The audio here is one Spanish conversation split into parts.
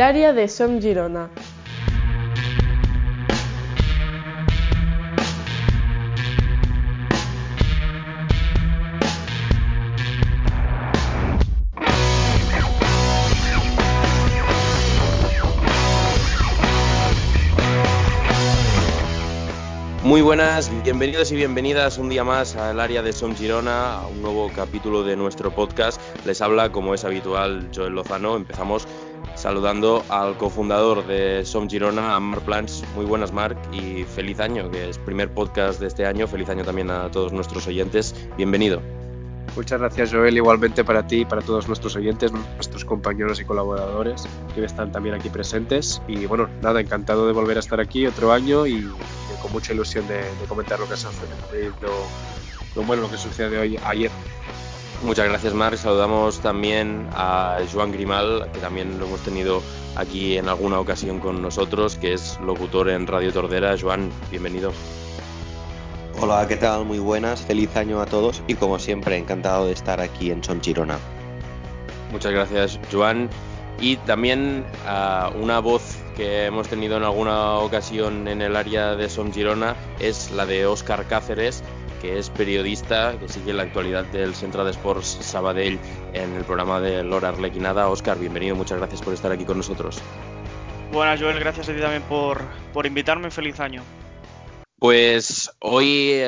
área de Som Girona. Muy buenas, bienvenidos y bienvenidas un día más al área de Som Girona, a un nuevo capítulo de nuestro podcast. Les habla, como es habitual, Joel Lozano. Empezamos saludando al cofundador de Som Girona, a Mark Plans. Muy buenas, Mark, y feliz año, que es primer podcast de este año. Feliz año también a todos nuestros oyentes. Bienvenido. Muchas gracias, Joel. Igualmente para ti y para todos nuestros oyentes, nuestros compañeros y colaboradores que están también aquí presentes. Y bueno, nada, encantado de volver a estar aquí otro año y con mucha ilusión de, comentar lo que sucedido, lo, bueno, lo que sucede hoy, ayer. Muchas gracias, Marc. Saludamos también a Joan Grimal, que también lo hemos tenido aquí en alguna ocasión con nosotros, que es locutor en Radio Tordera. Joan, bienvenido. Hola, ¿qué tal? Muy buenas, feliz año a todos y como siempre encantado de estar aquí en Son Girona. Muchas gracias, Joan. Y también a una voz que hemos tenido en alguna ocasión en el área de Som Girona es la de Óscar Cáceres, que es periodista, que sigue la actualidad del Centro de Sports Sabadell en el programa de Lora Arlequinada. Óscar, bienvenido, muchas gracias por estar aquí con nosotros. Buenas, Joel, gracias a ti también por, por invitarme. Feliz año. Pues hoy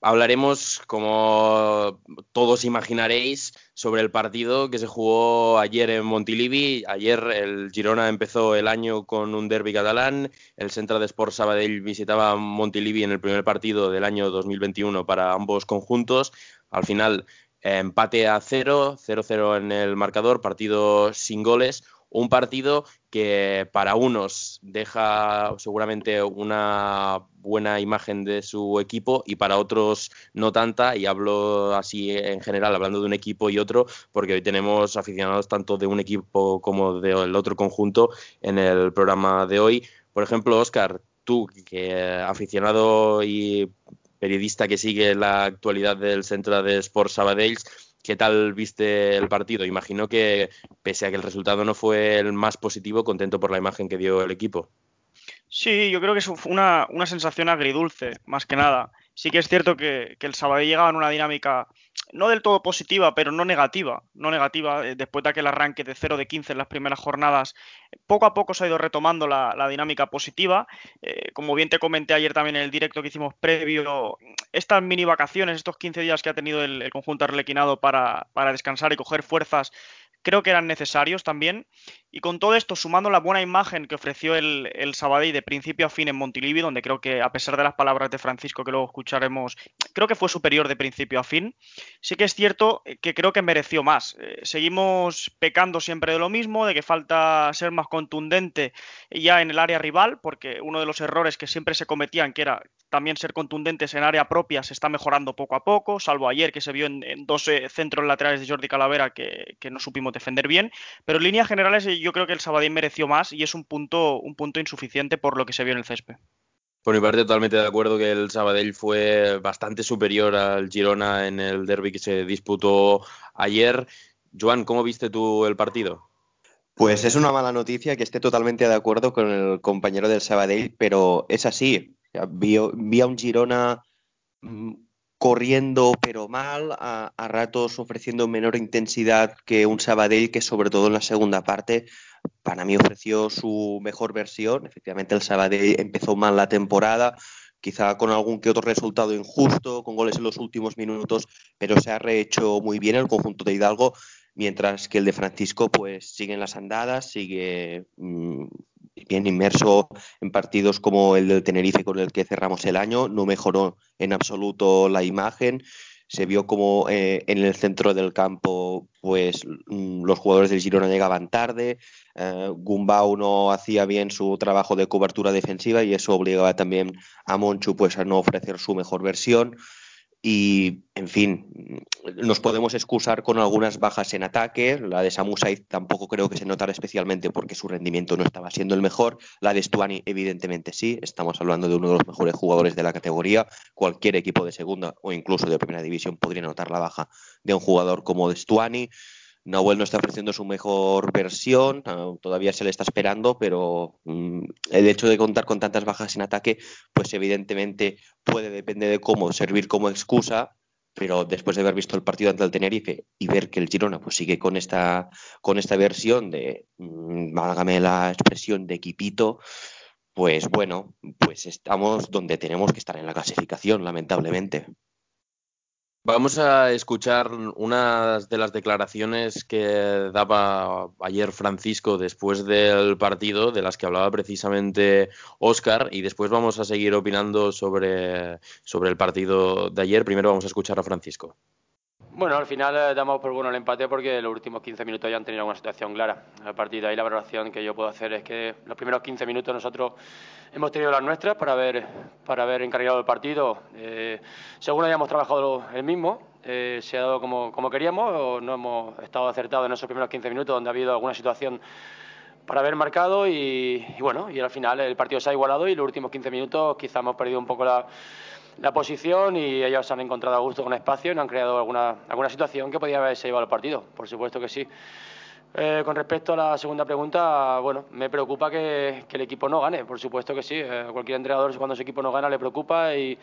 hablaremos, como todos imaginaréis, sobre el partido que se jugó ayer en Montilivi. Ayer el Girona empezó el año con un derby catalán. El Centro de Sports Sabadell visitaba Montilivi en el primer partido del año 2021 para ambos conjuntos. Al final, empate a cero, 0-0 en el marcador, partido sin goles un partido que para unos deja seguramente una buena imagen de su equipo y para otros no tanta, y hablo así en general, hablando de un equipo y otro, porque hoy tenemos aficionados tanto de un equipo como del otro conjunto en el programa de hoy. Por ejemplo, Oscar, tú, que aficionado y periodista que sigue la actualidad del Centro de Sports Sabadell, ¿Qué tal viste el partido? Imagino que, pese a que el resultado no fue el más positivo, contento por la imagen que dio el equipo. Sí, yo creo que fue una, una sensación agridulce, más que nada. Sí que es cierto que, que el Sabadell llegaba en una dinámica no del todo positiva, pero no negativa, no negativa, eh, después de aquel arranque de 0 de 15 en las primeras jornadas, poco a poco se ha ido retomando la, dinámica positiva. Eh, como bien te comenté ayer también en el directo que hicimos previo, estas mini vacaciones, estos 15 días que ha tenido el, conjunto arlequinado para, para descansar y coger fuerzas, creo que eran necesarios también. Y con todo esto, sumando la buena imagen que ofreció el, el Sabadell de principio a fin en Montilivi, donde creo que, a pesar de las palabras de Francisco que luego escucharemos, creo que fue superior de principio a fin, sí que es cierto que creo que mereció más. Eh, seguimos pecando siempre de lo mismo, de que falta ser más contundente ya en el área rival, porque uno de los errores que siempre se cometían, que era también ser contundentes en área propia, se está mejorando poco a poco, salvo ayer que se vio en, dos eh, centros laterales de Jordi Calavera que, que no supimos defender bien, pero en líneas generales yo creo que el Sabadell mereció más y es un punto, un punto insuficiente por lo que se vio en el césped. Por mi parte, totalmente de acuerdo que el Sabadell fue bastante superior al Girona en el derby que se disputó ayer. Joan, ¿cómo viste tú el partido? Pues es una mala noticia que esté totalmente de acuerdo con el compañero del Sabadell, pero es así. Vi, vi a un Girona mm, corriendo pero mal, a, ratos ofreciendo menor intensidad que un Sabadell que sobre todo en la segunda parte para mí ofreció su mejor versión. Efectivamente el Sabadell empezó mal la temporada, quizá con algún que otro resultado injusto, con goles en los últimos minutos, pero se ha rehecho muy bien el conjunto de Hidalgo, mientras que el de Francisco pues sigue en las andadas, sigue mm, bien inmerso en partidos como el del Tenerife con el que cerramos el año, no mejoró en absoluto la imagen. Se vio como eh, en el centro del campo, pues mm, los jugadores del Girona llegaban tarde, eh, Gumbau no hacía bien su trabajo de cobertura defensiva y eso obligaba también a Monchu pues a no ofrecer su mejor versión. Y, en fin, nos podemos excusar con algunas bajas en ataque. La de Samu Said tampoco creo que se notara especialmente porque su rendimiento no estaba siendo el mejor. La de Stuani, evidentemente sí. Estamos hablando de uno de los mejores jugadores de la categoría. Cualquier equipo de segunda o incluso de primera división podría notar la baja de un jugador como de Stuani. Nahuel no está ofreciendo su mejor versión, ah, todavía se le está esperando, pero mm, el hecho de contar con tantas bajas en ataque, pues evidentemente puede, depender de cómo, servir como excusa, pero después de haber visto el partido ante el Tenerife y ver que el Girona pues sigue con esta, con esta versión de, mmm, válgame la expresión, de equipito, pues bueno, pues estamos donde tenemos que estar en la clasificación, lamentablemente. Vamos a escuchar una de las declaraciones que daba ayer Francisco después del partido, de las que hablaba precisamente Óscar, y después vamos a seguir opinando sobre, sobre el partido de ayer. Primero vamos a escuchar a Francisco. Bueno, al final eh, damos por bueno el empate porque los últimos 15 minutos ya han tenido una situación clara. A partir de ahí la valoración que yo puedo hacer es que los primeros 15 minutos nosotros hemos tenido las nuestras para haber, para haber encargado el partido. Eh, según hayamos trabajado el mismo, eh, se ha dado como, queríamos, no hemos estado acertados en esos primeros 15 minutos donde ha habido alguna situación para haber marcado y, y bueno, y al final el partido se ha igualado y los últimos 15 minutos quizá hemos perdido un poco la la posición y ellos han encontrado a gusto con espacio y no han creado alguna, alguna situación que podía haberse llevado al partido, por supuesto que sí. Eh, con respecto a la segunda pregunta, bueno, me preocupa que, el equipo no gane, por supuesto que sí. Eh, cualquier entrenador cuando su equipo no gana le preocupa y,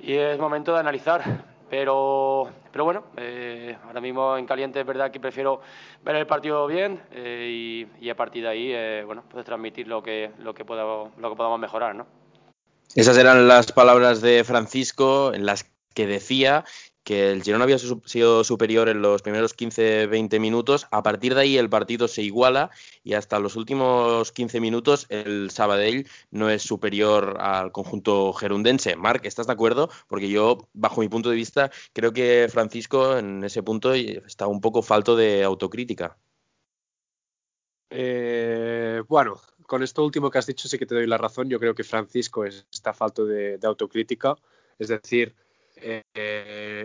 es momento de analizar. Pero, pero bueno, eh, ahora mismo en caliente es verdad que prefiero ver el partido bien eh, y, y, a partir de ahí, bueno, pues transmitir lo que, lo que, podamos, lo que podamos mejorar, ¿no? Esas eran las palabras de Francisco en las que decía que el Girona había sido superior en los primeros 15-20 minutos. A partir de ahí el partido se iguala y hasta los últimos 15 minutos el Sabadell no es superior al conjunto gerundense. Marc, ¿estás de acuerdo? Porque yo, bajo mi punto de vista, creo que Francisco en ese punto está un poco falto de autocrítica. Eh, bueno, con esto último que has dicho sí que te doy la razón. Yo creo que Francisco está falto de, autocrítica. Es decir, eh,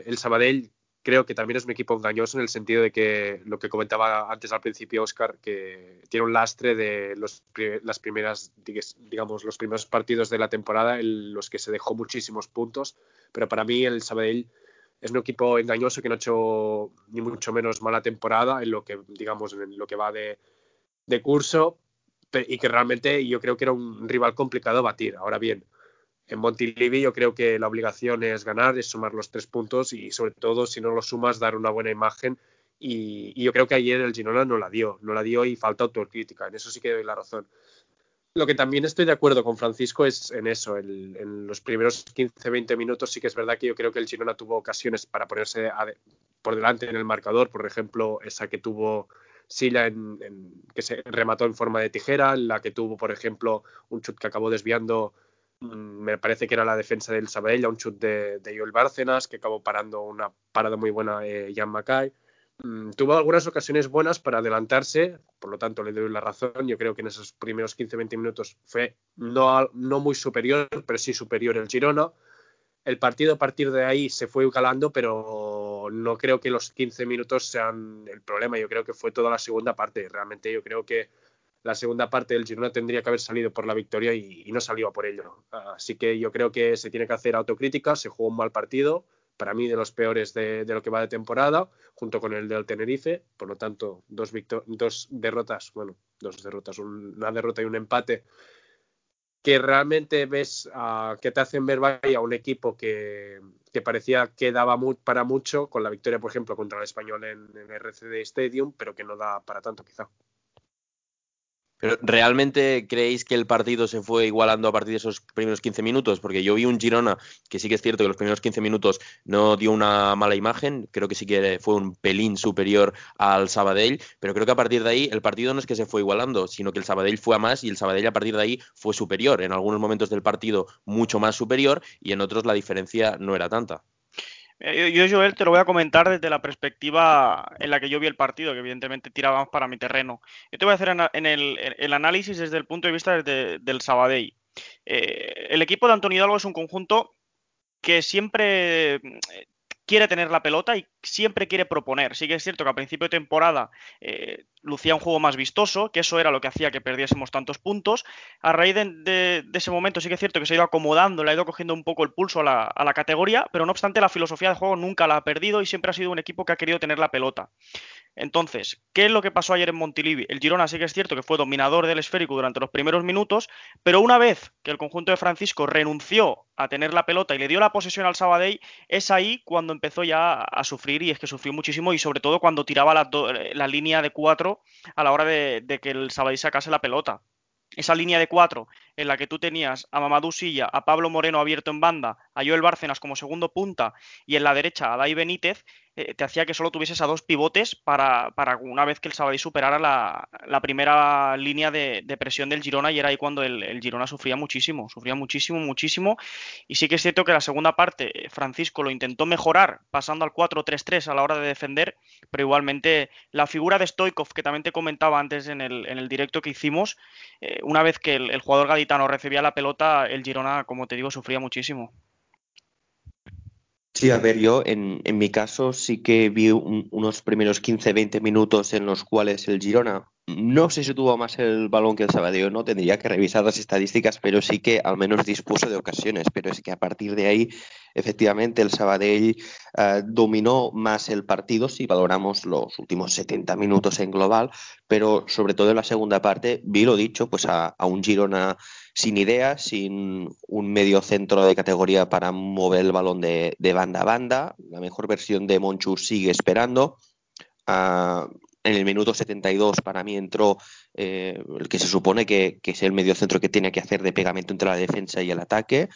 el Sabadell creo que también es un equipo engañoso en el sentido de que lo que comentaba antes al principio Oscar, que tiene un lastre de los, las primeras, digamos, los primeros partidos de la temporada en los que se dejó muchísimos puntos, pero para mí el Sabadell es un equipo engañoso que no ha hecho ni mucho menos mala temporada en lo que, digamos, en lo que va de curso y que realmente yo creo que era un rival complicado a batir. Ahora bien, en Montilivi yo creo que la obligación es ganar, es sumar los tres puntos y sobre todo si no lo sumas dar una buena imagen y, yo creo que ayer el Girona no la dio, no la dio y falta autocrítica, en eso sí que doy la razón. Lo que también estoy de acuerdo con Francisco es en eso, en los primeros 15-20 minutos sí que es verdad que yo creo que el Girona tuvo ocasiones para ponerse por delante en el marcador, por ejemplo, esa que tuvo Silla en, en, que se remató en forma de tijera, la que tuvo, por ejemplo, un chut que acabó desviando Mm, me parece que era la defensa del Sabadell, un chut de, de Joel Bárcenas, que acabó parando una parada muy buena eh, Jan Mackay. Mm, tuvo algunas ocasiones buenas para adelantarse, por lo tanto le doy la razón. Yo creo que en esos primeros 15-20 minutos fue no, no muy superior, pero sí superior el Girona. El partido a partir de ahí se fue calando, pero no creo que los 15 minutos sean el problema. Yo creo que fue toda la segunda parte. Realmente yo creo que la segunda parte del Girona tendría que haber salido por la victoria y, no salió por ello. Así que yo creo que se tiene que hacer autocrítica, se jugó un mal partido, para mí de los peores de, de lo que va de temporada, junto con el del Tenerife, por lo tanto, dos, dos derrotas, bueno, dos derrotas, una derrota y un empate, que realmente ves uh, que te hacen ver vaya un equipo que, que parecía que daba mu para mucho, con la victoria, por ejemplo, contra el español en, en RCD Stadium, pero que no da para tanto quizá. Pero ¿realmente creéis que el partido se fue igualando a partir de esos primeros 15 minutos? Porque yo vi un Girona que sí que es cierto que los primeros 15 minutos no dio una mala imagen, creo que sí que fue un pelín superior al Sabadell, pero creo que a partir de ahí el partido no es que se fue igualando, sino que el Sabadell fue a más y el Sabadell a partir de ahí fue superior. En algunos momentos del partido mucho más superior y en otros la diferencia no era tanta. Eh, yo, Joel, te lo voy a comentar desde la perspectiva en la que yo vi el partido, que evidentemente tiraba más para mi terreno. Yo te voy a hacer en el, análisis desde el punto de vista del Sabadell. Eh, el equipo de Antonio Hidalgo es un conjunto que siempre quiere tener la pelota y siempre quiere proponer. Sí que es cierto que a principio de temporada eh, lucía un juego más vistoso, que eso era lo que hacía que perdiésemos tantos puntos. A raíz de, ese momento sí que es cierto que se ha ido acomodando, le ha ido cogiendo un poco el pulso a la, a la, categoría, pero no obstante la filosofía de juego nunca la ha perdido y siempre ha sido un equipo que ha querido tener la pelota. Entonces, ¿qué es lo que pasó ayer en Montilivi? El Girona sí que es cierto que fue dominador del esférico durante los primeros minutos, pero una vez que el conjunto de Francisco renunció a tener la pelota y le dio la posesión al Sabadell, es ahí cuando empezó ya a sufrir y es que sufrió muchísimo y sobre todo cuando tiraba la, línea de cuatro a la hora de, de que el Sabadell sacase la pelota esa línea de cuatro en la que tú tenías a Mamadou Silla, a Pablo Moreno abierto en banda, a Joel Bárcenas como segundo punta y en la derecha a Dai Benítez, eh, te hacía que solo tuvieses a dos pivotes para, para una vez que el Sabadell superara la, la primera línea de, presión del Girona y era ahí cuando el, Girona sufría muchísimo, sufría muchísimo, muchísimo. Y sí que es cierto que la segunda parte eh, Francisco lo intentó mejorar pasando al 4-3-3 a la hora de defender, pero igualmente la figura de Stoikov, que también te comentaba antes en el, en el directo que hicimos, eh, una vez que el jugador gaditano recibía la pelota, el Girona, como te digo, sufría muchísimo. Sí, a ver, yo en, en mi caso sí que vi unos primeros 15-20 minutos en los cuales el Girona no sé si tuvo más el balón que el Sabadell, no tendría que revisar las estadísticas, pero sí que al menos dispuso de ocasiones. Pero es que a partir de ahí, efectivamente, el Sabadell uh, dominó más el partido si valoramos los últimos 70 minutos en global, pero sobre todo en la segunda parte vi lo dicho, pues a un Girona sin ideas, sin un medio centro de categoría para mover el balón de, banda a banda. La mejor versión de Monchu sigue esperando. Uh, en el minuto 72 para mí entró eh, el que se supone que, que, es el medio centro que tiene que hacer de pegamento entre la defensa y el ataque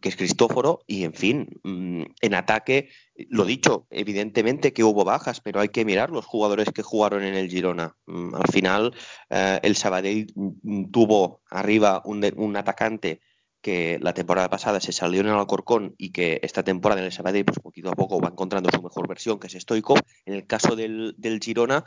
que es Cristóforo, y en fin, mm, en ataque, lo dicho, evidentemente que hubo bajas, pero hay que mirar los jugadores que jugaron en el Girona. Mm, al final, eh, el Sabadell mm, tuvo arriba un, un, atacante que la temporada pasada se salió en el Alcorcón y que esta temporada en el Sabadell, pues poquito a poco va encontrando su mejor versión, que es Stoico. En el caso del, del Girona,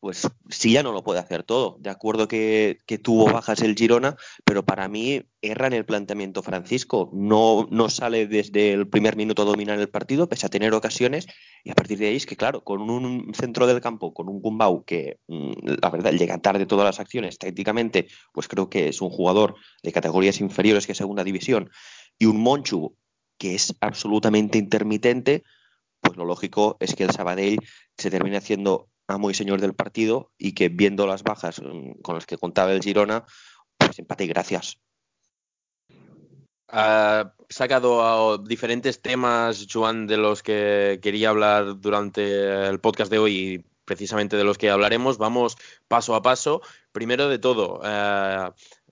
pues sí ya no lo puede hacer todo. De acuerdo que, tuvo bajas el Girona, pero para mí erra en el planteamiento Francisco. No, no sale desde el primer minuto a dominar el partido, pese a tener ocasiones, y a partir de ahí es que, claro, con un centro del campo, con un Gumbau que, mm, la verdad, llega tarde todas las acciones, tácticamente, pues creo que es un jugador de categorías inferiores que segunda división, y un Monchu que es absolutamente intermitente, pues lo lógico es que el Sabadell se termine haciendo amo y señor del partido y que viendo las bajas mm, con las que contaba el Girona, pues empate y gracias. Ha sacado diferentes temas, Joan, de los que quería hablar durante el podcast de hoy precisamente de los que hablaremos. Vamos paso a paso. Primero de todo, eh,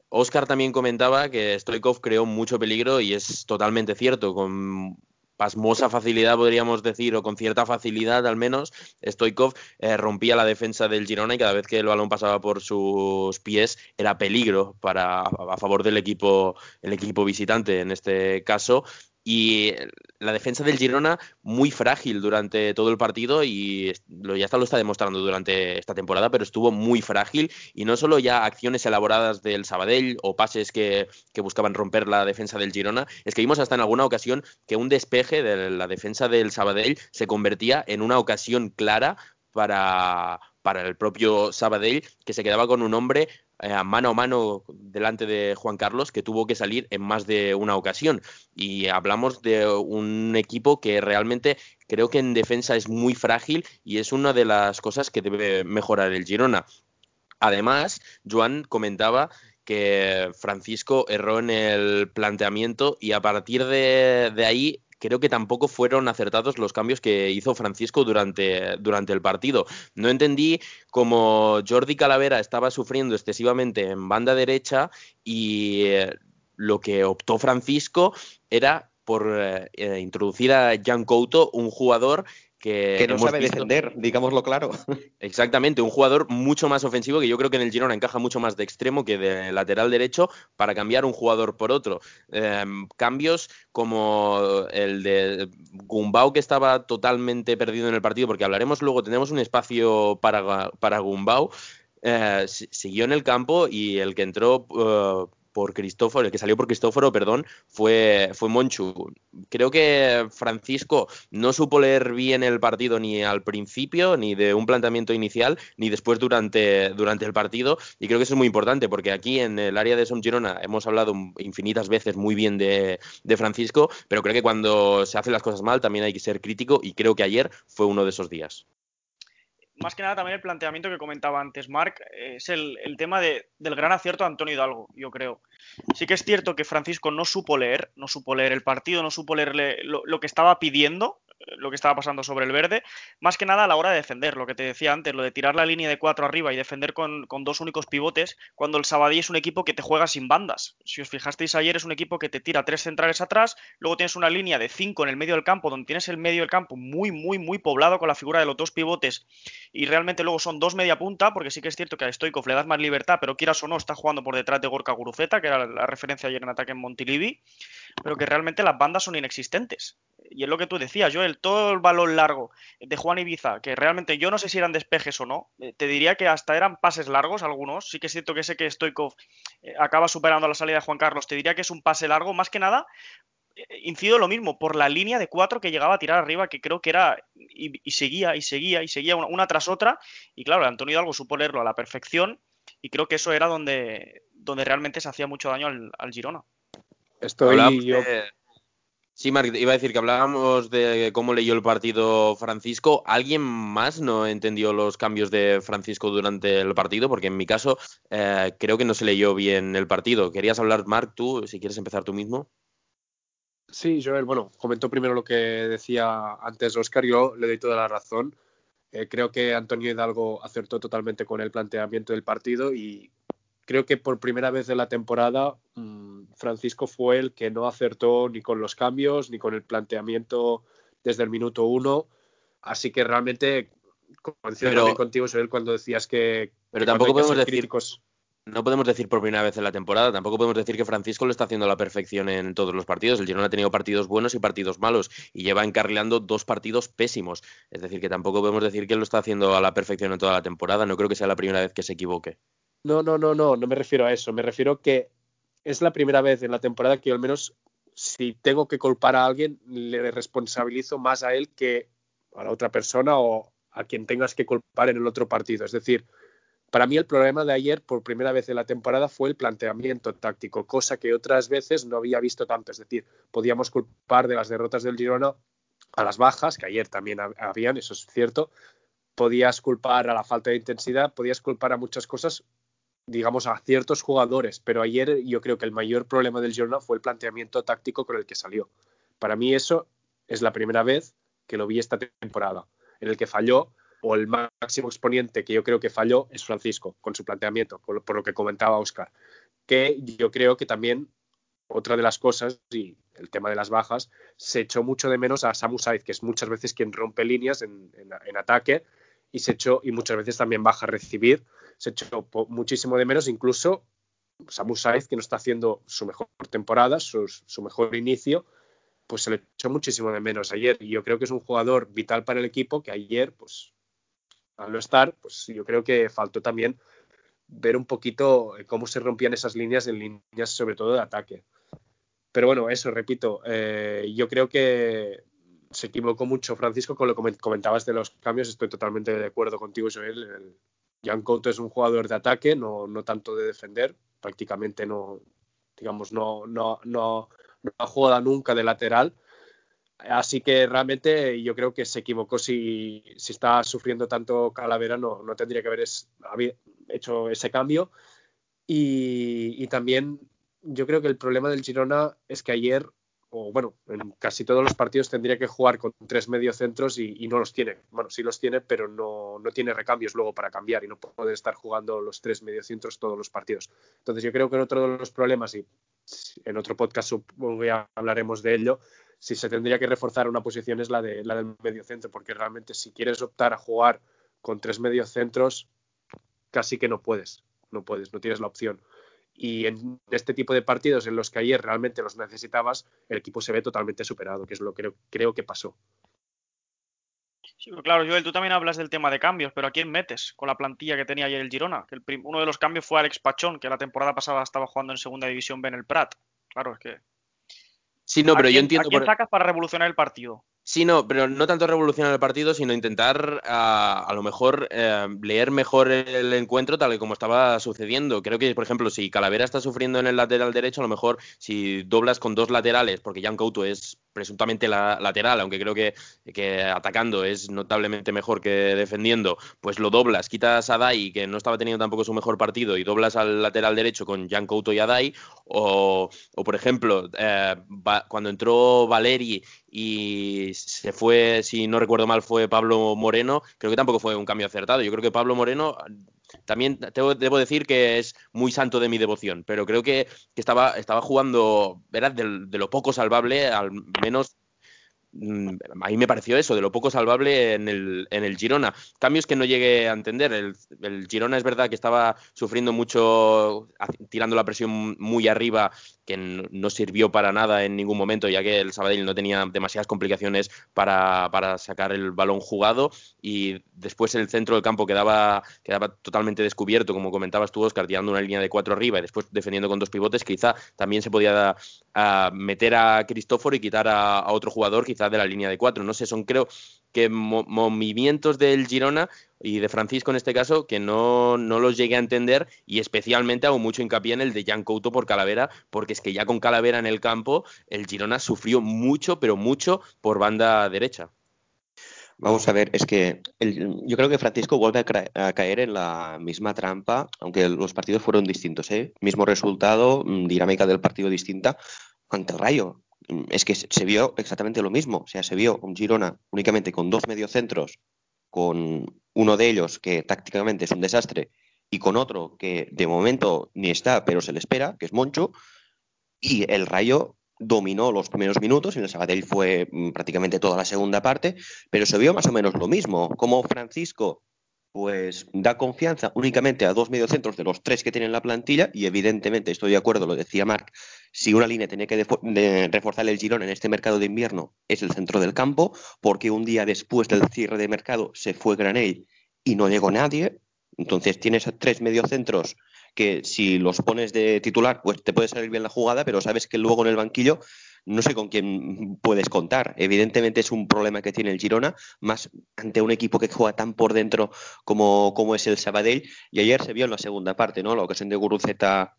Oscar también comentaba que Stoikov creó mucho peligro y es totalmente cierto, con pasmosa facilidad, podríamos decir, o con cierta facilidad al menos, Stoikov eh, rompía la defensa del Girona y cada vez que el balón pasaba por sus pies era peligro para a favor del equipo, el equipo visitante en este caso y la defensa del Girona muy frágil durante todo el partido y lo, ya está, lo está demostrando durante esta temporada, pero estuvo muy frágil y no solo ya acciones elaboradas del Sabadell o pases que, que buscaban romper la defensa del Girona, es que vimos hasta en alguna ocasión que un despeje de la defensa del Sabadell se convertía en una ocasión clara para, para el propio Sabadell, que se quedaba con un hombre eh, mano a mano delante de Juan Carlos, que tuvo que salir en más de una ocasión. Y hablamos de un equipo que realmente creo que en defensa es muy frágil y es una de las cosas que debe mejorar el Girona. Además, Joan comentaba que Francisco erró en el planteamiento y a partir de, de ahí creo que tampoco fueron acertados los cambios que hizo Francisco durante, durante el partido. No entendí cómo Jordi Calavera estaba sufriendo excesivamente en banda derecha y eh, lo que optó Francisco era por eh, introducir a Jan Couto, un jugador que, no sabe defender, digámoslo claro. Exactamente, un jugador mucho más ofensivo que yo creo que en el Girona encaja mucho más de extremo que de lateral derecho para cambiar un jugador por otro. Eh, cambios como el de Gumbau que estaba totalmente perdido en el partido, porque hablaremos luego, tenemos un espacio para, para Gumbau. Eh, siguió en el campo y el que entró uh, por Cristóforo, el que salió por Cristóforo, perdón, fue, fue Monchu. Creo que Francisco no supo leer bien el partido ni al principio, ni de un planteamiento inicial, ni después durante, durante el partido. Y creo que eso es muy importante, porque aquí en el área de Son Girona hemos hablado infinitas veces muy bien de, de Francisco, pero creo que cuando se hacen las cosas mal también hay que ser crítico y creo que ayer fue uno de esos días. Más que nada también el planteamiento que comentaba antes Marc, es el, tema de, del gran acierto de Antonio Hidalgo, yo creo. Sí que es cierto que Francisco no supo leer, no supo leer el partido, no supo leer lo que estaba pidiendo, lo que estaba pasando sobre el verde, más que nada a la hora de defender, lo que te decía antes, lo de tirar la línea de cuatro arriba y defender con, dos únicos pivotes, cuando el Sabadell es un equipo que te juega sin bandas. Si os fijasteis ayer, es un equipo que te tira tres centrales atrás, luego tienes una línea de cinco en el medio del campo, donde tienes el medio del campo muy, muy, muy poblado con la figura de los dos pivotes, y realmente luego son dos media punta, porque sí que es cierto que a Stoikov le das más libertad, pero quieras o no, está jugando por detrás de Gorka Guruceta, que era la referencia ayer en ataque en Montilivi, pero que realmente las bandas son inexistentes y es lo que tú decías, Joel, todo el balón largo de Juan Ibiza, que realmente yo no sé si eran despejes o no, eh, te diría que hasta eran pases largos algunos, sí que es cierto que sé que Stoikov eh, acaba superando la salida de Juan Carlos, te diría que es un pase largo, más que nada, eh, incido lo mismo, por la línea de cuatro que llegaba a tirar arriba, que creo que era, y, seguía, y seguía, y seguía una, tras otra, y claro, Antonio Hidalgo supo leerlo a la perfección, y creo que eso era donde, donde realmente se hacía mucho daño al, Girona. Estoy yo... Sí, Marc, iba a decir que hablábamos de cómo leyó el partido Francisco. ¿Alguien más no entendió los cambios de Francisco durante el partido? Porque en mi caso eh, creo que no se leyó bien el partido. ¿Querías hablar, Marc, tú, si quieres empezar tú mismo? Sí, Joel, bueno, comentó primero lo que decía antes Oscar, yo le doy toda la razón. Eh, creo que Antonio Hidalgo acertó totalmente con el planteamiento del partido y creo que por primera vez de la temporada mm, Francisco fue el que no acertó ni con los cambios ni con el planteamiento desde el minuto uno. Así que realmente coincido contigo, Joel, cuando decías que. Pero tampoco podemos decir. No podemos decir por primera vez en la temporada, tampoco podemos decir que Francisco lo está haciendo a la perfección en todos los partidos. El Girona ha tenido partidos buenos y partidos malos y lleva encarrilando dos partidos pésimos. Es decir, que tampoco podemos decir que lo está haciendo a la perfección en toda la temporada. No creo que sea la primera vez que se equivoque. No, no, no, no, no me refiero a eso. Me refiero que es la primera vez en la temporada que yo al menos si tengo que culpar a alguien, le responsabilizo más a él que a la otra persona o a quien tengas que culpar en el otro partido. Es decir, para mí el problema de ayer, por primera vez en la temporada, fue el planteamiento táctico, cosa que otras veces no había visto tanto. Es decir, podíamos culpar de las derrotas del Girona a las bajas, que ayer también habían, eso es cierto. Podías culpar a la falta de intensidad, podías culpar a muchas cosas digamos, a ciertos jugadores, pero ayer yo creo que el mayor problema del Girona fue el planteamiento táctico con el que salió. Para mí eso es la primera vez que lo vi esta temporada, en el que falló, o el máximo exponente que yo creo que falló es Francisco, con su planteamiento, por lo que comentaba Oscar, que yo creo que también otra de las cosas, y el tema de las bajas, se echó mucho de menos a Samu Saiz, que es muchas veces quien rompe líneas en, en ataque, y se echó, y muchas veces también baja a recibir, se echó muchísimo de menos, incluso Samu Saiz, que no está haciendo su mejor temporada, su, mejor inicio, pues se le echó muchísimo de menos ayer. Y yo creo que es un jugador vital para el equipo que ayer, pues al no estar, pues yo creo que faltó también ver un poquito eh, cómo se rompían esas líneas en líneas sobre todo de ataque. Pero bueno, eso, repito, eh, yo creo que se equivocó mucho Francisco con lo que comentabas de los cambios, estoy totalmente de acuerdo contigo, Joel, el, Jan Couto es un jugador de ataque, no, no tanto de defender, prácticamente no, digamos, no, no, no, no jugado nunca de lateral. Así que realmente yo creo que se equivocó si, si está sufriendo tanto Calavera, no, no tendría que haber hecho ese cambio. Y, y, también yo creo que el problema del Girona es que ayer o bueno, en casi todos los partidos tendría que jugar con tres mediocentros y, y no los tiene. Bueno, sí los tiene, pero no, no, tiene recambios luego para cambiar y no puede estar jugando los tres mediocentros todos los partidos. Entonces yo creo que otro de los problemas, y en otro podcast hablaremos de ello, si se tendría que reforzar una posición es la, de, la del mediocentro, porque realmente si quieres optar a jugar con tres mediocentros, casi que no puedes, no puedes, no tienes la opción y en este tipo de partidos en los que ayer realmente los necesitabas, el equipo se ve totalmente superado, que es lo que creo, que pasó. Sí, claro, Joel, tú también hablas del tema de cambios, pero ¿a quién metes con la plantilla que tenía ayer el Girona? Que uno de los cambios fue Alex Pachón, que la temporada pasada estaba jugando en segunda división B en el Prat. Claro, es que. Sí, no, pero yo entiendo. ¿A quién sacas para revolucionar el partido? Sí, no, pero no tanto revolucionar el partido, sino intentar a, lo mejor eh, leer mejor el encuentro tal y como estaba sucediendo. Creo que, por ejemplo, si Calavera está sufriendo en el lateral derecho, a lo mejor si doblas con dos laterales, porque Jan Couto es presuntamente la, lateral, aunque creo que, que, atacando es notablemente mejor que defendiendo, pues lo doblas, quitas a Dai, que no estaba teniendo tampoco su mejor partido, y doblas al lateral derecho con Jan Couto y Adai, o, o por ejemplo, eh, cuando entró Valeri y se fue, si no recuerdo mal, fue Pablo Moreno, creo que tampoco fue un cambio acertado. Yo creo que Pablo Moreno también debo decir que es muy santo de mi devoción, pero creo que, estaba, estaba jugando, era de, de, lo poco salvable, al menos Mm, a mí me pareció eso, de lo poco salvable en el, en el Girona. Cambios que no llegué a entender. El, el, Girona es verdad que estaba sufriendo mucho, tirando la presión muy arriba, que no, sirvió para nada en ningún momento, ya que el Sabadell no tenía demasiadas complicaciones para, para, sacar el balón jugado. Y después el centro del campo quedaba, quedaba totalmente descubierto, como comentabas tú, Oscar, una línea de cuatro arriba y después defendiendo con dos pivotes. Quizá también se podía meter a Cristóforo y quitar a, a otro jugador, quizá de la línea de cuatro. No sé, son creo que movimientos del Girona y de Francisco en este caso que no, no, los llegué a entender y especialmente hago mucho hincapié en el de Jan Couto por Calavera porque es que ya con Calavera en el campo el Girona sufrió mucho pero mucho por banda derecha. Vamos a ver, es que yo creo que Francisco vuelve a, caer en la misma trampa, aunque los partidos fueron distintos, ¿eh? Mismo resultado, mm, dinámica del partido distinta ante el Rayo es que se vio exactamente lo mismo. O sea, se vio un Girona únicamente con dos mediocentros, con uno de ellos que tácticamente es un desastre y con otro que de momento ni está, pero se le espera, que es Moncho, y el Rayo dominó los primeros minutos, en el Sabadell fue mm, prácticamente toda la segunda parte, pero se vio más o menos lo mismo, como Francisco pues da confianza únicamente a dos mediocentros de los tres que tienen la plantilla y evidentemente estoy de acuerdo, lo decía Marc, si una línea tiene que reforzar el girón en este mercado de invierno es el centro del campo, porque un día después del cierre de mercado se fue Granell y no llegó nadie, entonces tienes tres mediocentros que si los pones de titular pues te puede salir bien la jugada, pero sabes que luego en el banquillo no sé con quién puedes contar. Evidentemente es un problema que tiene el Girona, más ante un equipo que juega tan por dentro como, como es el Sabadell. Y ayer se vio en la segunda parte, ¿no? La ocasión de Guruceta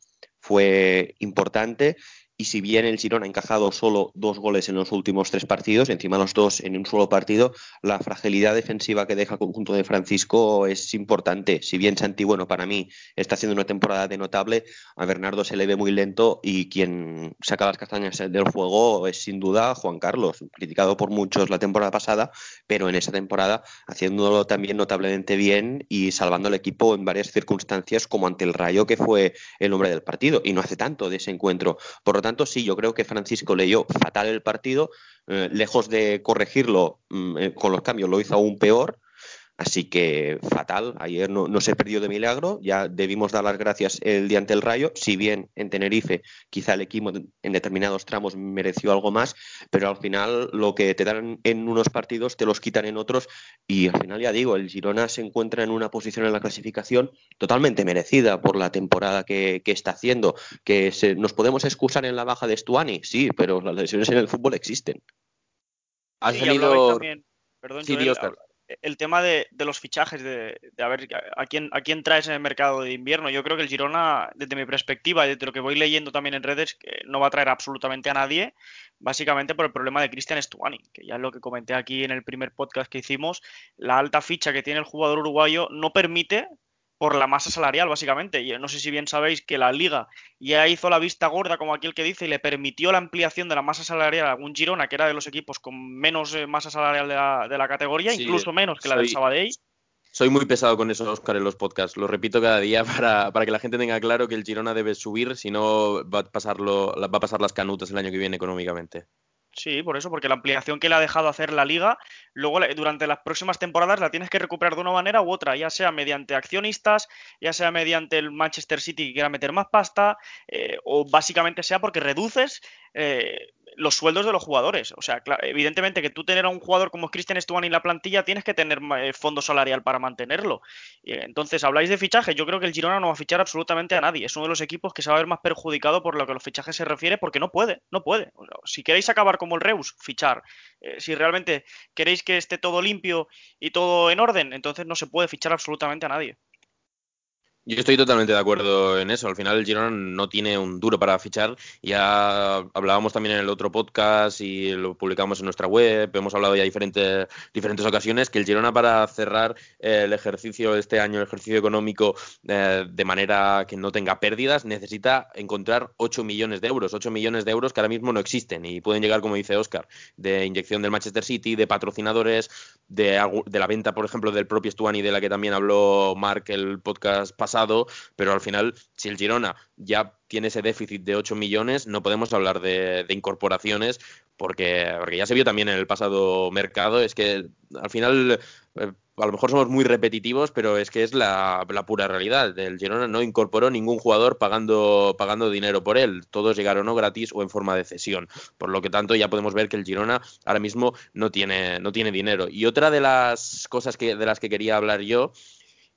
fue importante y si bien el Girona ha encajado solo dos goles en los últimos tres partidos, encima los dos en un solo partido, la fragilidad defensiva que deja el conjunto de Francisco es importante. Si bien Santi, bueno, para mí está haciendo una temporada de notable, a Bernardo se le ve muy lento y quien saca las castañas del fuego es sin duda Juan Carlos, criticado por muchos la temporada pasada, pero en esa temporada haciéndolo también notablemente bien y salvando al equipo en varias circunstancias, como ante el Rayo, que fue el hombre del partido, y no hace tanto de ese encuentro. Por lo tanto, sí, yo creo que Francisco leyó fatal el partido, eh, lejos de corregirlo mm, eh, con los cambios, lo hizo aún peor Así que fatal, ayer no, se perdió de milagro, ya debimos dar las gracias el día ante el Rayo, si bien en Tenerife quizá el equipo en determinados tramos mereció algo más, pero al final lo que te dan en unos partidos te los quitan en otros. Y al final ya digo, el Girona se encuentra en una posición en la clasificación totalmente merecida por la temporada que, está haciendo, que nos podemos excusar en la baja de Stuani, sí, pero las lesiones en el fútbol existen. Ha salido... Perdón, sí, el tema de, los fichajes, de, a ver a quién, a quién traes en el mercado de invierno. Yo creo que el Girona, desde mi perspectiva y desde lo que voy leyendo también en redes, no va a traer absolutamente a nadie, básicamente por el problema de Cristian Stuani, que ya es lo que comenté aquí en el primer podcast que hicimos. La alta ficha que tiene el jugador uruguayo no permite por la masa salarial, básicamente. Y no sé si bien sabéis que la liga ya hizo la vista gorda, como aquel que dice, y le permitió la ampliación de la masa salarial a un Girona, que era de los equipos con menos eh, masa salarial de la, categoría, incluso menos que la del Sabadell. Soy muy pesado con eso, Oscar, en los podcasts. Lo repito cada día para, para, que la gente tenga claro que el Girona debe subir, si no va a, pasarlo, va a pasar las canutas el año que viene económicamente. Sí, por eso, porque la ampliación que le ha dejado hacer la liga, luego durante las próximas temporadas la tienes que recuperar de una manera u otra, ya sea mediante accionistas, ya sea mediante el Manchester City que quiera meter más pasta, eh, o básicamente sea porque reduces eh, los sueldos de los jugadores. O sea, evidentemente que tú tener a un jugador como Christian Stuani en la plantilla tienes que tener eh, fondo salarial para mantenerlo. entonces, habláis de fichajes. Yo creo que el Girona no va a fichar absolutamente a nadie. Es uno de los equipos que se va a ver más perjudicado por lo que los fichajes se refiere porque no puede, no puede. Si queréis acabar como el Reus, fichar. Eh, si realmente queréis que esté todo limpio y todo en orden, entonces no se puede fichar absolutamente a nadie. Yo estoy totalmente de acuerdo en eso. Al final el Girona no tiene un duro para fichar. Ya hablábamos también en el otro podcast y lo publicamos en nuestra web. Hemos hablado ya diferentes diferentes ocasiones que el Girona para cerrar el ejercicio este año, el ejercicio económico eh, de manera que no tenga pérdidas, necesita encontrar 8 millones de euros. 8 millones de euros que ahora mismo no existen y pueden llegar, como dice Oscar, de inyección del Manchester City, de patrocinadores, de, de la venta, por ejemplo, del propio Stuani, de la que también habló Mark el podcast pasado pero al final, si el Girona ya tiene ese déficit de 8 millones, no podemos hablar de, incorporaciones porque, porque, ya se vio también en el pasado mercado, es que al final... Eh, a lo mejor somos muy repetitivos, pero es que es la, pura realidad. El Girona no incorporó ningún jugador pagando, pagando dinero por él. Todos llegaron o gratis o en forma de cesión. Por lo que tanto, ya podemos ver que el Girona ahora mismo no tiene, no tiene dinero. Y otra de las cosas que, de las que quería hablar yo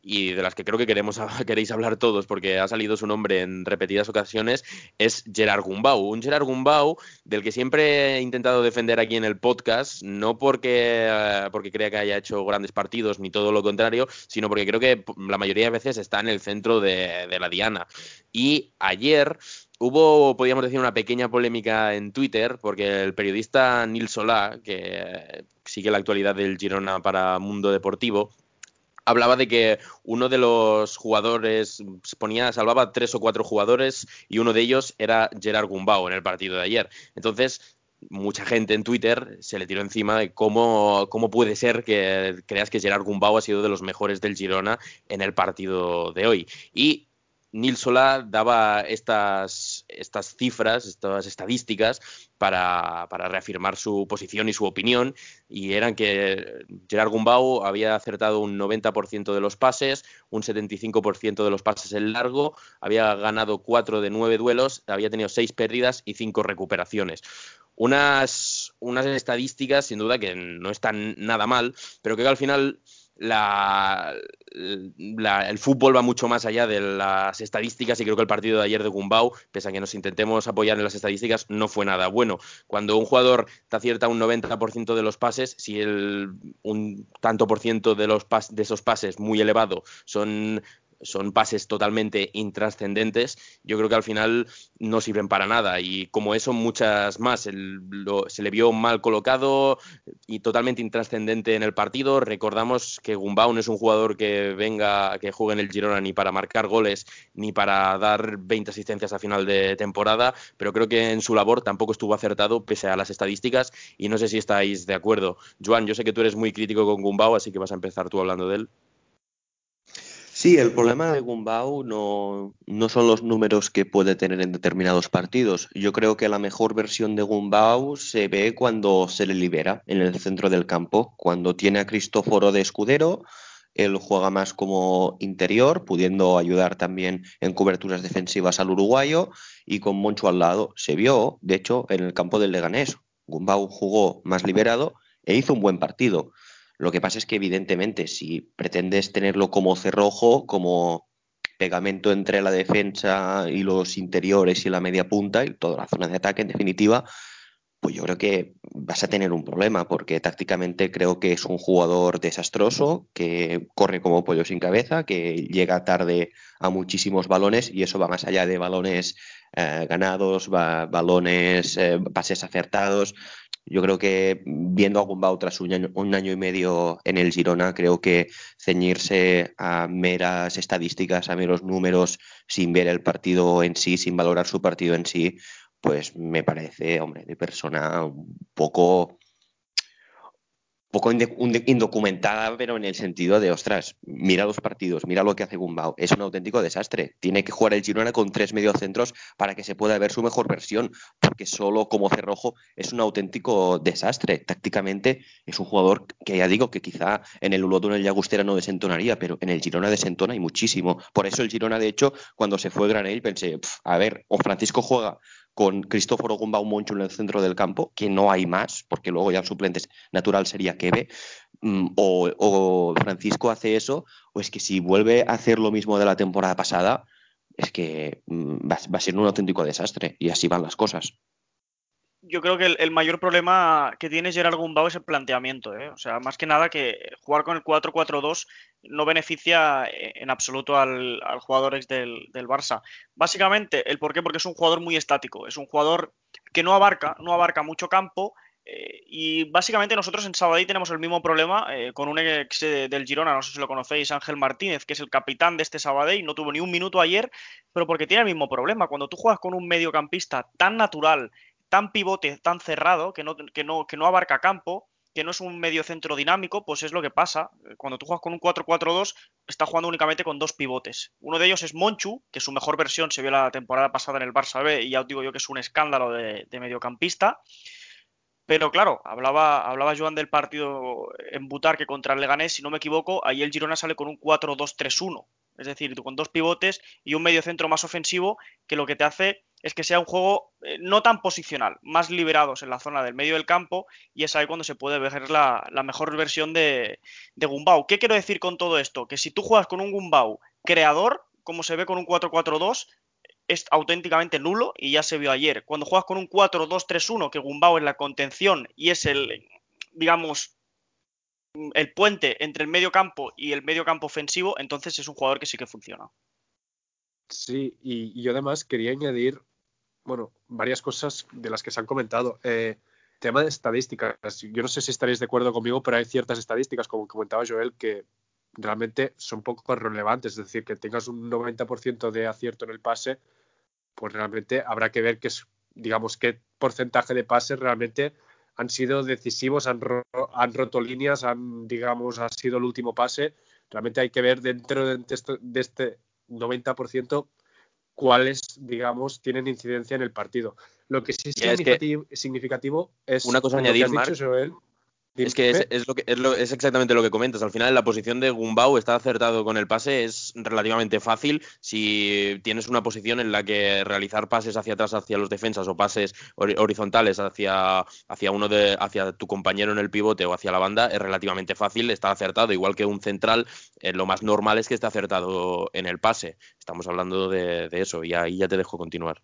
y de las que creo que queremos, queréis hablar todos porque ha salido su nombre en repetidas ocasiones, es Gerard Gumbau. Un Gerard Gumbau del que siempre he intentado defender aquí en el podcast, no porque, eh, porque crea que haya hecho grandes partidos ni todo lo contrario, sino porque creo que la mayoría de veces está en el centro de, la diana. Y ayer hubo, podríamos decir, una pequeña polémica en Twitter porque el periodista Nil Solá, que sigue la actualidad del Girona para Mundo Deportivo, hablaba de que uno de los jugadores ponía, salvaba tres o cuatro jugadores y uno de ellos era Gerard Gumbau en el partido de ayer. Entonces, mucha gente en Twitter se le tiró encima de cómo, cómo puede ser que creas que Gerard Gumbau ha sido de los mejores del Girona en el partido de hoy. Y Nil Solá daba estas, estas cifras, estas estadísticas para, reafirmar su posición y su opinión, y eran que Gerard Gumbau había acertado un 90% de los pases, un 75% de los pases en largo, había ganado 4 de 9 duelos, había tenido 6 pérdidas y 5 recuperaciones. Unas, unas estadísticas, sin duda, que no están nada mal, pero que al final la, el fútbol va mucho más allá de las estadísticas y creo que el partido de ayer de Gumbau, pese a que nos intentemos apoyar en las estadísticas, no fue nada bueno. Cuando un jugador te acierta un 90% de los pases, si el, un tanto por ciento de, los de esos pases muy elevado son son pases totalmente intrascendentes, yo creo que al final no sirven para nada. Y como eso, muchas más. se le vio mal colocado y totalmente intrascendente en el partido. Recordamos que Gumbau no es un jugador que venga, que juegue en el Girona ni para marcar goles ni para dar 20 asistencias a final de temporada, pero creo que en su labor tampoco estuvo acertado pese a las estadísticas y no sé si estáis de acuerdo. Joan, yo sé que tú eres muy crítico con Gumbau, así que vas a empezar tú hablando de él. Sí, el problema de Gumbau no, no, son los números que puede tener en determinados partidos. Yo creo que la mejor versión de Gumbau se ve cuando se le libera en el centro del campo, cuando tiene a Cristóforo de escudero. Él juega más como interior, pudiendo ayudar también en coberturas defensivas al uruguayo y con Moncho al lado. Se vio, de hecho, en el campo del Leganés. Gumbau jugó más liberado e hizo un buen partido. Lo que pasa es que, evidentemente, si pretendes tenerlo como cerrojo, como pegamento entre la defensa y los interiores y la media punta y toda la zona de ataque, en definitiva, pues yo creo que vas a tener un problema, porque tácticamente creo que es un jugador desastroso, que corre como pollo sin cabeza, que llega tarde a muchísimos balones y eso va más allá de balones eh, ganados, balones, eh, pases acertados. Yo creo que viendo a Gumbau tras un año, y medio en el Girona, creo que ceñirse a meras estadísticas, a meros números, sin ver el partido en sí, sin valorar su partido en sí, pues me parece, hombre, de persona un poco poco indocumentada, pero en el sentido de, ostras, mira los partidos, mira lo que hace Gumbau, es un auténtico desastre. Tiene que jugar el Girona con tres mediocentros para que se pueda ver su mejor versión, porque solo como cerrojo es un auténtico desastre. Tácticamente es un jugador que ya digo que quizá en el Ulodón el Llagustera no desentonaría, pero en el Girona desentona y muchísimo. Por eso el Girona, de hecho, cuando se fue Granell pensé, a ver, o Francisco juega con Cristóforo Gumbau Moncho en el centro del campo, que no hay más, porque luego ya el suplente natural sería Kebe, mm, o, o, Francisco hace eso, o es que si vuelve a hacer lo mismo de la temporada pasada, es que mm, va, a ser un auténtico desastre, y así van las cosas. Yo creo que el, mayor problema que tiene Gerard Gumbau es el planteamiento. ¿eh? O sea, más que nada que jugar con el 4-4-2 no beneficia eh, en absoluto al, jugador ex del, del, Barça. Básicamente, ¿el por qué? Porque es un jugador muy estático. Es un jugador que no abarca, no abarca mucho campo. Eh, y básicamente nosotros en Sabadell tenemos el mismo problema con un ex del Girona, no sé si lo conocéis, Ángel Martínez, que es el capitán de este Sabadell, no tuvo ni un minuto ayer, pero porque tiene el mismo problema. Cuando tú juegas con un mediocampista tan natural, tan pivote, tan cerrado, que no, que no, que no abarca campo, que no es un medio centro dinámico, pues es lo que pasa. Cuando tú juegas con un 4-4-2, está jugando únicamente con dos pivotes. Uno de ellos es Monchu, que su mejor versión se vio la temporada pasada en el Barça B, y ya os digo yo que es un escándalo de, mediocampista. Pero claro, hablaba, hablaba Joan del partido en Butarque contra el Leganés, si no me equivoco, ahí el Girona sale con un 4-2-3-1. Es decir, con dos pivotes y un medio centro más ofensivo que lo que te hace es que sea un juego eh, no tan posicional, más liberados en la zona del medio del campo y es ahí cuando se puede ver la, mejor versión de, de, Gumbau. ¿Qué quiero decir con todo esto? Que si tú juegas con un Gumbau creador, como se ve con un 4-4-2, es auténticamente nulo y ya se vio ayer. Cuando juegas con un 4-2-3-1, que Gumbau es la contención y es el, digamos, el puente entre el medio campo y el medio campo ofensivo, entonces es un jugador que sí que funciona. Sí, y yo además quería añadir bueno, varias cosas de las que se han comentado. Eh, tema de estadísticas. Yo no sé si estaréis de acuerdo conmigo, pero hay ciertas estadísticas, como comentaba Joel, que realmente son poco relevantes. Es decir, que tengas un 90% de acierto en el pase, pues realmente habrá que ver qué digamos, qué porcentaje de pases realmente han sido decisivos, han, han roto líneas, han, digamos, ha sido el último pase. Realmente hay que ver dentro de de este 90% cuáles, digamos, tienen incidencia en el partido. Lo que sí es significativo, es, una cosa añadir, es que es, lo que es, exactamente lo que comentas. Al final, la posición de Gumbau está acertado con el pase, es relativamente fácil si tienes una posición en la que realizar pases hacia atrás hacia los defensas o pases horizontales hacia, hacia uno de hacia tu compañero en el pivote o hacia la banda es relativamente fácil, está acertado. Igual que un central, eh, lo más normal es que esté acertado en el pase. Estamos hablando de, de eso y ahí ya te dejo continuar.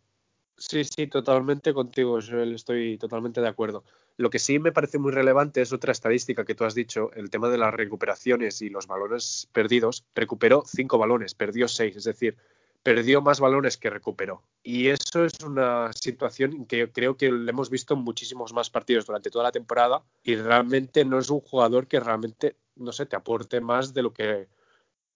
Sí, sí, totalmente contigo, Joel, estoy totalmente de acuerdo. Lo que sí me parece muy relevante es otra estadística que tú has dicho, el tema de las recuperaciones y los balones perdidos. Recuperó cinco balones, perdió seis, es decir, perdió más balones que recuperó. Y eso es una situación que creo que le hemos visto en muchísimos más partidos durante toda la temporada y realmente no es un jugador que realmente, no sé, te aporte más de lo que,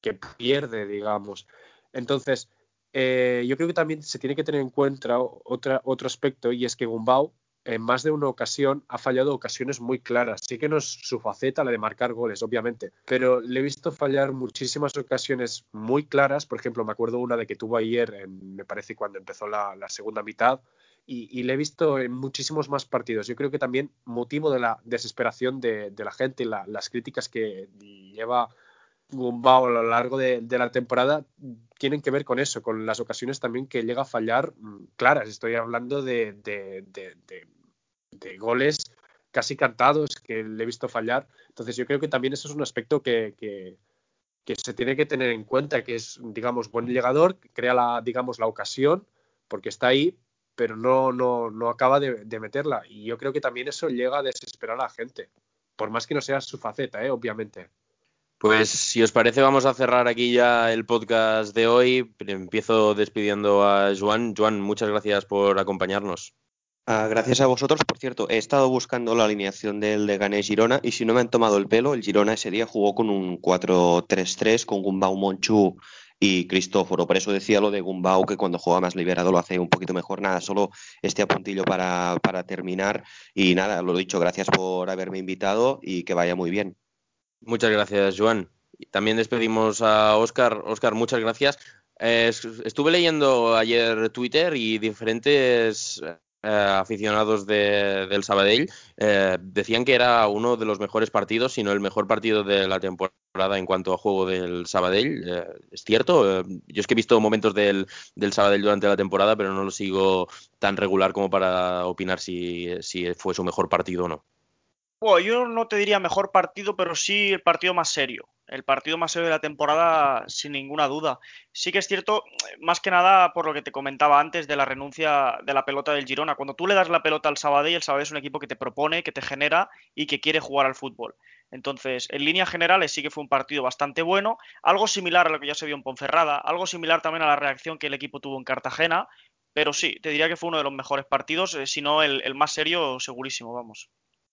que pierde, digamos. Entonces, eh, yo creo que también se tiene que tener en cuenta otra, otro aspecto y es que Gumbau en más de una ocasión ha fallado ocasiones muy claras. Sí que no es su faceta la de marcar goles, obviamente, pero le he visto fallar muchísimas ocasiones muy claras. Por ejemplo, me acuerdo una de que tuvo ayer, me parece cuando empezó la, segunda mitad, y, le he visto en muchísimos más partidos. Yo creo que también motivo de la desesperación de, la gente y las críticas que lleva Gumbao a lo largo de, la temporada tienen que ver con eso, con las ocasiones también que llega a fallar mm, claras. Estoy hablando de, goles casi cantados que le he visto fallar. Entonces yo creo que también eso es un aspecto que, se tiene que tener en cuenta, que es, digamos, buen llegador, crea la, digamos, la ocasión, porque está ahí, pero no, no, acaba de, meterla. Y yo creo que también eso llega a desesperar a la gente, por más que no sea su faceta, ¿eh? obviamente. Pues si os parece vamos a cerrar aquí ya el podcast de hoy. Empiezo despidiendo a Juan. Juan, muchas gracias por acompañarnos. Ah, gracias a vosotros. Por cierto, he estado buscando la alineación del Leganés Girona y si no me han tomado el pelo, el Girona ese día jugó con un 4-3-3 con Gumbau Monchu y Cristóforo. Por eso decía lo de Gumbau, que cuando juega más liberado lo hace un poquito mejor. Nada, solo este apuntillo para, para terminar. Y nada, lo dicho, gracias por haberme invitado y que vaya muy bien. Muchas gracias, Joan. También despedimos a Oscar. Oscar, muchas gracias. Eh, estuve leyendo ayer Twitter y diferentes eh, aficionados del Sabadell eh, decían que era uno de los mejores partidos, si no el mejor partido de la temporada en cuanto a juego del Sabadell. ¿Es cierto? yo es que he visto momentos del, del, Sabadell durante la temporada, pero no lo sigo tan regular como para opinar si fue su mejor partido o no yo no te diría mejor partido, pero sí el partido más serio. el partido más serio de la temporada sin ninguna duda. Sí que es cierto, más que nada por lo que te comentaba antes de la renuncia de la pelota del Girona. Cuando tú le das la pelota al Sabadell, el Sabadell es un equipo que te propone, que te genera y que quiere jugar al fútbol. Entonces, en líneas generales sí que fue un partido bastante bueno, algo similar a lo que ya se vio en Ponferrada, algo similar también a la reacción que el equipo tuvo en Cartagena, pero sí, te diría que fue uno de los mejores partidos, eh, si no el más serio, segurísimo, vamos.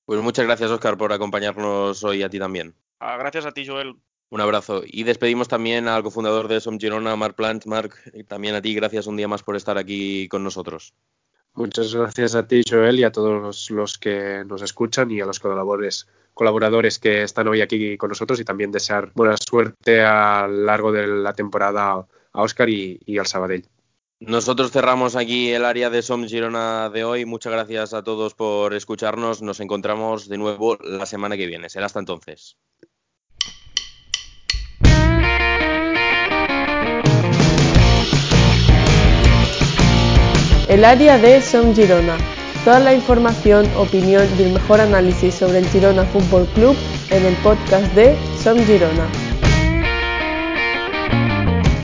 Pues muchas gracias, Oscar, por acompañarnos hoy a ti también. Ah, gracias a ti, Joel. Un abrazo. Y despedimos también al cofundador de Som Girona, Marc Plant. Marc, también a ti, gracias un día más por estar aquí con nosotros. Muchas gracias a ti, Joel, y a todos los que nos escuchan y a los colaboradores, colaboradores que están hoy aquí con nosotros y también desear buena suerte a lo largo de la temporada a Oscar y, y al Sabadell. Nosotros cerramos aquí el área de Som Girona de hoy. Muchas gracias a todos por escucharnos. Nos encontramos de nuevo la semana que viene. Será hasta entonces. El área de Som Girona. Toda la información, opinión y el mejor análisis sobre el Girona Fútbol Club en el podcast de Som Girona.